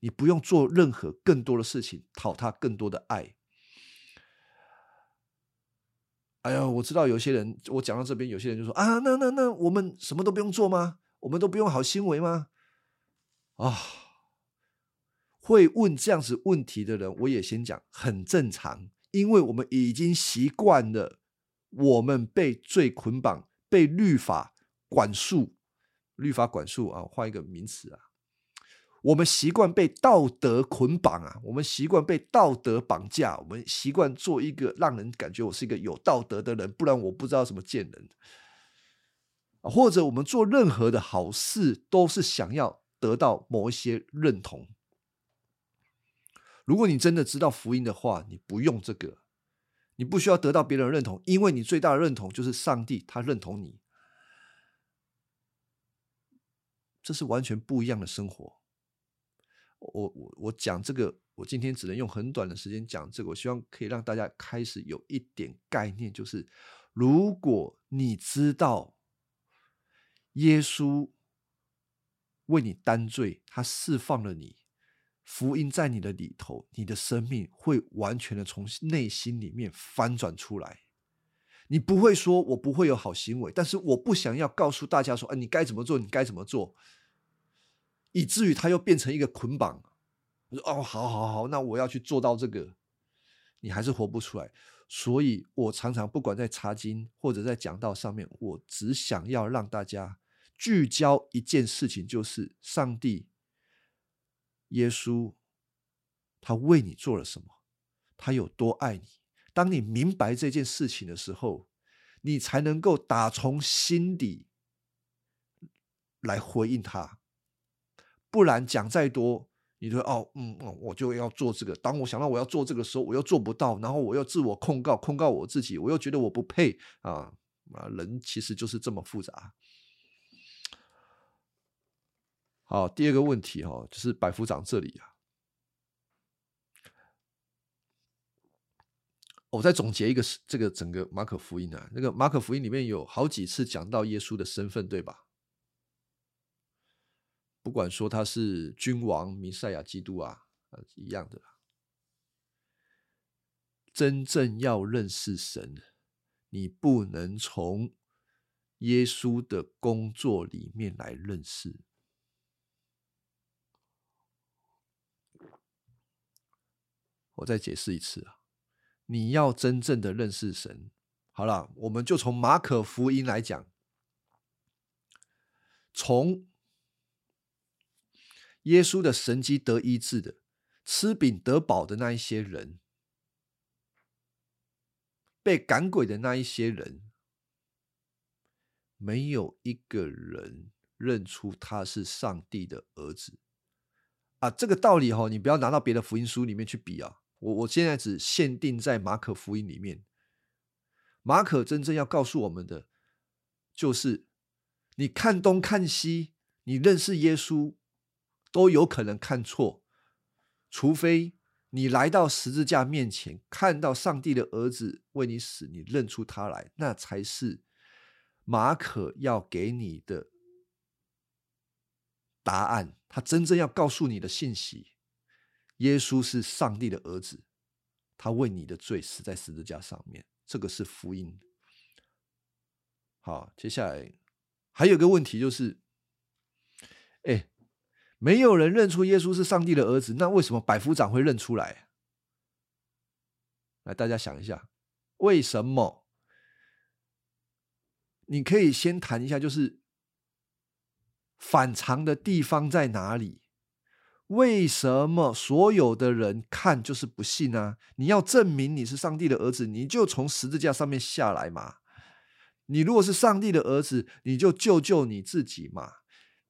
你不用做任何更多的事情讨他更多的爱。哎呀，我知道有些人，我讲到这边，有些人就说啊，那那那，我们什么都不用做吗？我们都不用好行为吗？啊，会问这样子问题的人，我也先讲，很正常，因为我们已经习惯了，我们被罪捆绑，被律法管束，律法管束啊，换一个名词啊。我们习惯被道德捆绑啊，我们习惯被道德绑架，我们习惯做一个让人感觉我是一个有道德的人，不然我不知道什么见人。或者我们做任何的好事，都是想要得到某一些认同。如果你真的知道福音的话，你不用这个，你不需要得到别人的认同，因为你最大的认同就是上帝，他认同你。这是完全不一样的生活。我我我讲这个，我今天只能用很短的时间讲这个。我希望可以让大家开始有一点概念，就是如果你知道耶稣为你担罪，他释放了你，福音在你的里头，你的生命会完全的从内心里面翻转出来。你不会说我不会有好行为，但是我不想要告诉大家说，哎，你该怎么做，你该怎么做。以至于他又变成一个捆绑。我说：“哦，好好好，那我要去做到这个。”你还是活不出来。所以我常常不管在查经或者在讲道上面，我只想要让大家聚焦一件事情，就是上帝、耶稣，他为你做了什么，他有多爱你。当你明白这件事情的时候，你才能够打从心底来回应他。不然讲再多，你说哦，嗯嗯，我就要做这个。当我想到我要做这个时候，我又做不到，然后我又自我控告，控告我自己，我又觉得我不配啊啊！人其实就是这么复杂。好，第二个问题哈，就是百夫长这里啊，我再总结一个这个整个马可福音啊，那个马可福音里面有好几次讲到耶稣的身份，对吧？不管说他是君王、弥赛亚、基督啊，呃，一样的。真正要认识神，你不能从耶稣的工作里面来认识。我再解释一次啊，你要真正的认识神，好了，我们就从马可福音来讲，从耶稣的神迹得医治的，吃饼得饱的那一些人，被赶鬼的那一些人，没有一个人认出他是上帝的儿子啊！这个道理哈，你不要拿到别的福音书里面去比啊。我我现在只限定在马可福音里面，马可真正要告诉我们的，就是你看东看西，你认识耶稣都有可能看错，除非你来到十字架面前，看到上帝的儿子为你死，你认出他来，那才是马可要给你的答案，他真正要告诉你的信息。耶稣是上帝的儿子，他为你的罪死在十字架上面，这个是福音。好，接下来还有个问题就是，哎，没有人认出耶稣是上帝的儿子，那为什么百夫长会认出来？来，大家想一下，为什么？你可以先谈一下，就是反常的地方在哪里？为什么所有的人看就是不信呢？你要证明你是上帝的儿子，你就从十字架上面下来嘛。你如果是上帝的儿子，你就救救你自己嘛。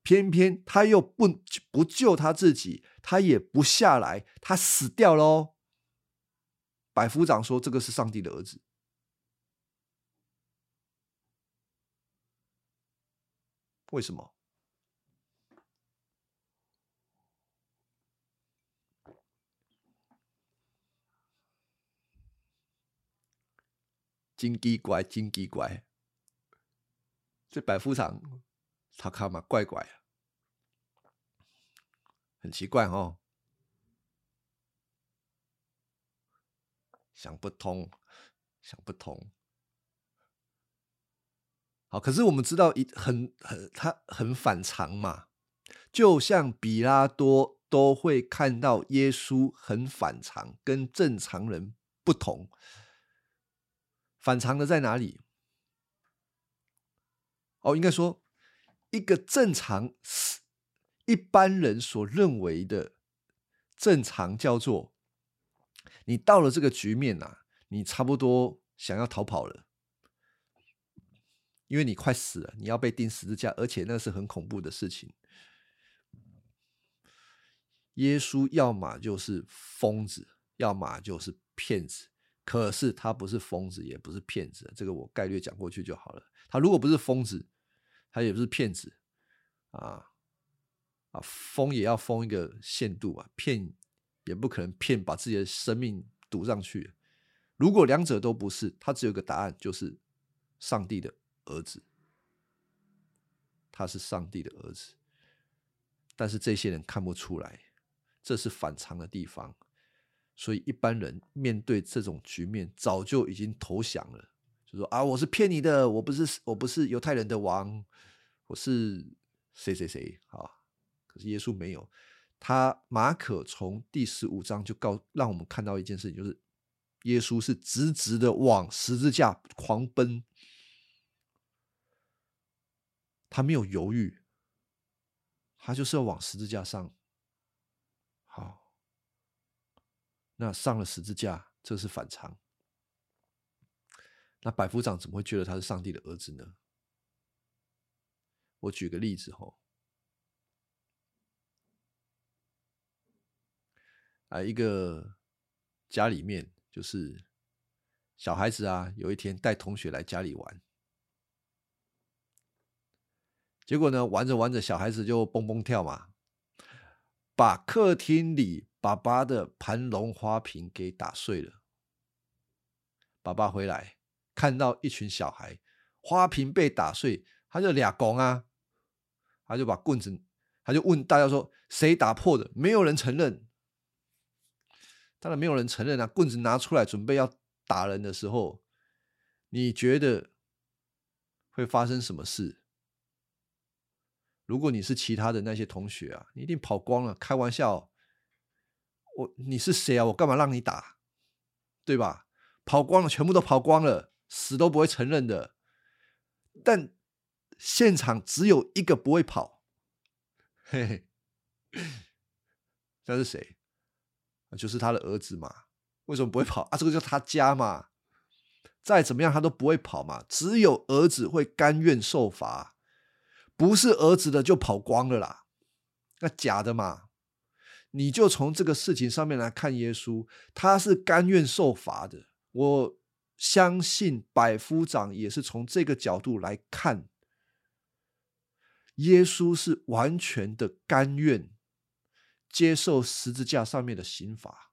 偏偏他又不不救他自己，他也不下来，他死掉喽。百夫长说：“这个是上帝的儿子。”为什么？金鸡怪，金鸡怪，这百夫长他看嘛怪怪，很奇怪哦，想不通，想不通。好，可是我们知道一很很他很反常嘛，就像比拉多都会看到耶稣很反常，跟正常人不同。反常的在哪里？哦，应该说，一个正常一般人所认为的正常，叫做你到了这个局面呐，你差不多想要逃跑了，因为你快死了，你要被钉十字架，而且那是很恐怖的事情。耶稣要么就是疯子，要么就是骗子。可是他不是疯子，也不是骗子，这个我概略讲过去就好了。他如果不是疯子，他也不是骗子，啊啊，疯也要疯一个限度啊，骗也不可能骗把自己的生命赌上去。如果两者都不是，他只有一个答案，就是上帝的儿子，他是上帝的儿子。但是这些人看不出来，这是反常的地方。所以一般人面对这种局面，早就已经投降了，就说啊，我是骗你的，我不是，我不是犹太人的王，我是谁谁谁啊？可是耶稣没有，他马可从第十五章就告让我们看到一件事情，就是耶稣是直直的往十字架狂奔，他没有犹豫，他就是要往十字架上。那上了十字架，这是反常。那百夫长怎么会觉得他是上帝的儿子呢？我举个例子吼，啊，一个家里面就是小孩子啊，有一天带同学来家里玩，结果呢，玩着玩着，小孩子就蹦蹦跳嘛，把客厅里。爸爸的盘龙花瓶给打碎了。爸爸回来看到一群小孩，花瓶被打碎，他就俩拱啊，他就把棍子，他就问大家说：“谁打破的？”没有人承认。当然没有人承认啊。棍子拿出来准备要打人的时候，你觉得会发生什么事？如果你是其他的那些同学啊，你一定跑光了。开玩笑，我你是谁啊？我干嘛让你打？对吧？跑光了，全部都跑光了，死都不会承认的。但现场只有一个不会跑，嘿嘿，那是谁？就是他的儿子嘛。为什么不会跑啊？这个叫他家嘛。再怎么样，他都不会跑嘛。只有儿子会甘愿受罚，不是儿子的就跑光了啦。那假的嘛。你就从这个事情上面来看，耶稣他是甘愿受罚的。我相信百夫长也是从这个角度来看。耶稣是完全的甘愿接受十字架上面的刑罚。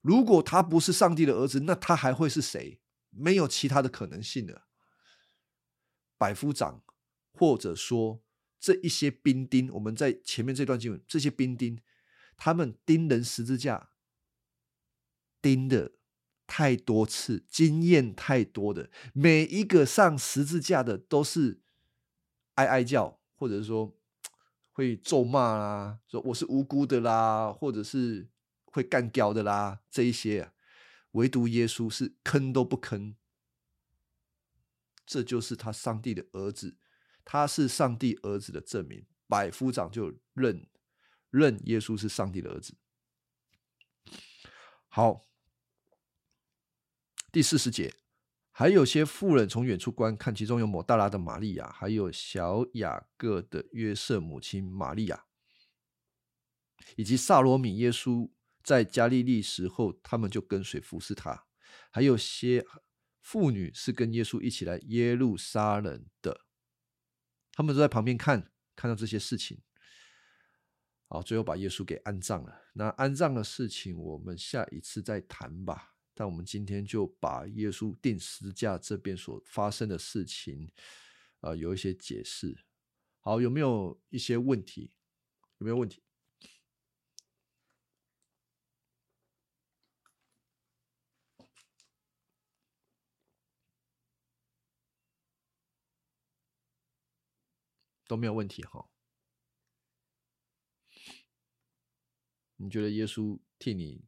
如果他不是上帝的儿子，那他还会是谁？没有其他的可能性了。百夫长，或者说这一些兵丁，我们在前面这段经文，这些兵丁，他们钉人十字架，钉的太多次，经验太多的，每一个上十字架的都是哀哀叫。或者是说会咒骂啦，说我是无辜的啦，或者是会干掉的啦，这一些，唯独耶稣是吭都不吭。这就是他上帝的儿子，他是上帝儿子的证明。百夫长就认认耶稣是上帝的儿子。好，第四十节。还有些妇人从远处观看，其中有抹大拉的玛利亚，还有小雅各的约瑟母亲玛利亚，以及萨罗米。耶稣在加利利时候，他们就跟随服侍他。还有些妇女是跟耶稣一起来耶路撒冷的，他们都在旁边看，看到这些事情。好，最后把耶稣给安葬了。那安葬的事情，我们下一次再谈吧。但我们今天就把耶稣钉十字架这边所发生的事情，啊，有一些解释。好，有没有一些问题？有没有问题？都没有问题哈。你觉得耶稣替你？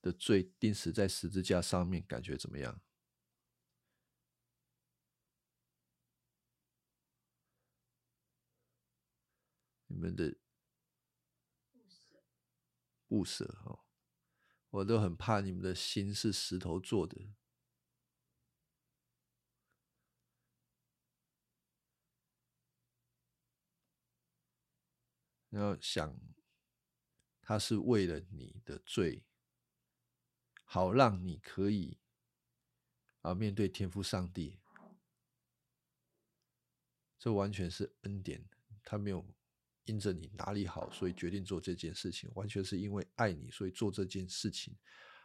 的罪钉死在十字架上面，感觉怎么样？你们的不舍哦，我都很怕你们的心是石头做的。要想，他是为了你的罪。好，让你可以啊面对天赋上帝，这完全是恩典。他没有因着你哪里好，所以决定做这件事情，完全是因为爱你，所以做这件事情，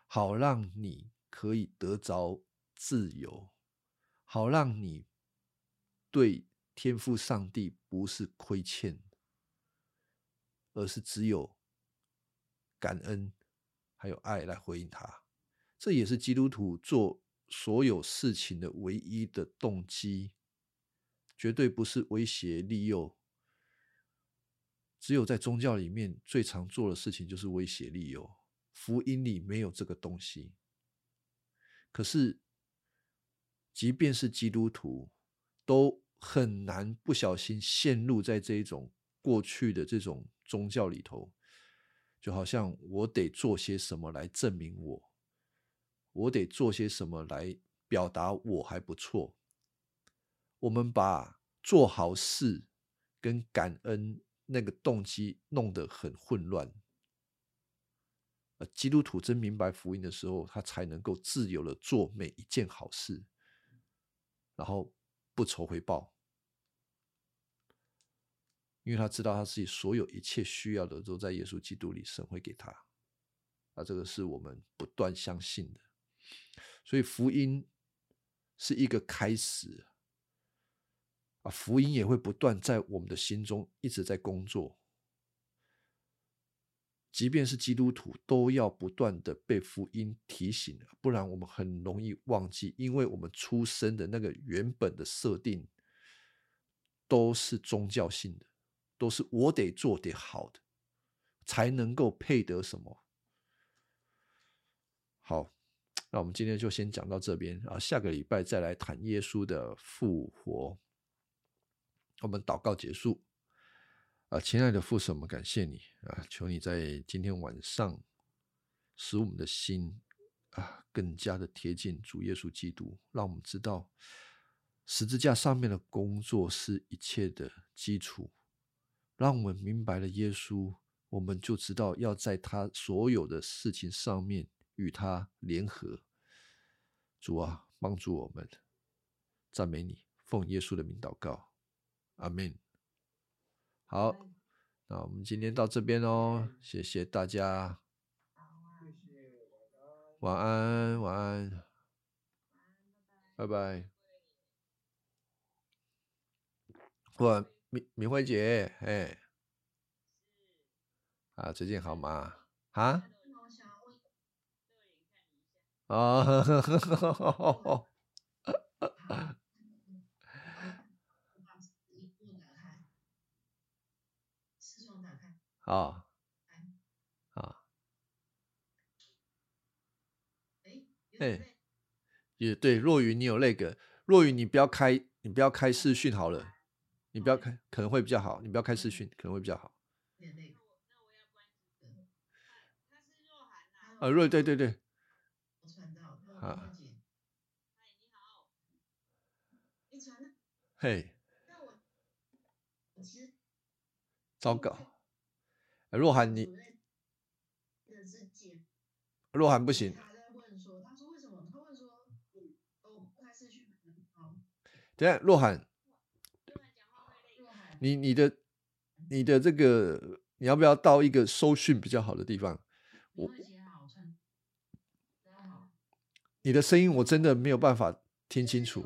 好让你可以得着自由，好让你对天赋上帝不是亏欠，而是只有感恩还有爱来回应他。这也是基督徒做所有事情的唯一的动机，绝对不是威胁利诱。只有在宗教里面最常做的事情就是威胁利诱，福音里没有这个东西。可是，即便是基督徒，都很难不小心陷入在这一种过去的这种宗教里头，就好像我得做些什么来证明我。我得做些什么来表达我还不错？我们把做好事跟感恩那个动机弄得很混乱。基督徒真明白福音的时候，他才能够自由的做每一件好事，然后不愁回报，因为他知道他自己所有一切需要的都在耶稣基督里，神会给他。啊，这个是我们不断相信的。所以福音是一个开始啊，福音也会不断在我们的心中一直在工作。即便是基督徒，都要不断的被福音提醒，不然我们很容易忘记，因为我们出生的那个原本的设定都是宗教性的，都是我得做点好的，才能够配得什么。好，那我们今天就先讲到这边啊，下个礼拜再来谈耶稣的复活。我们祷告结束。啊，亲爱的父神，我们感谢你啊！求你在今天晚上使我们的心啊更加的贴近主耶稣基督，让我们知道十字架上面的工作是一切的基础。让我们明白了耶稣，我们就知道要在他所有的事情上面与他联合。主啊，帮助我们，赞美你，奉耶稣的名祷告，阿门。好，那我们今天到这边哦，谢谢大家，晚安，晚安，拜拜。我明明慧姐，哎，啊，最近好吗？啊？哦。啊，啊，哎，也对，若雨你有那个，若雨你不要开，你不要开视讯好了，你不要开，可能会比较好，你不要开视讯，可能会比较好。啊，若对对对，啊，嘿，糟糕。若涵，你若涵不行。等下，若涵，你你的你的这个，你要不要到一个收讯比较好的地方？我，你的声音我真的没有办法听清楚。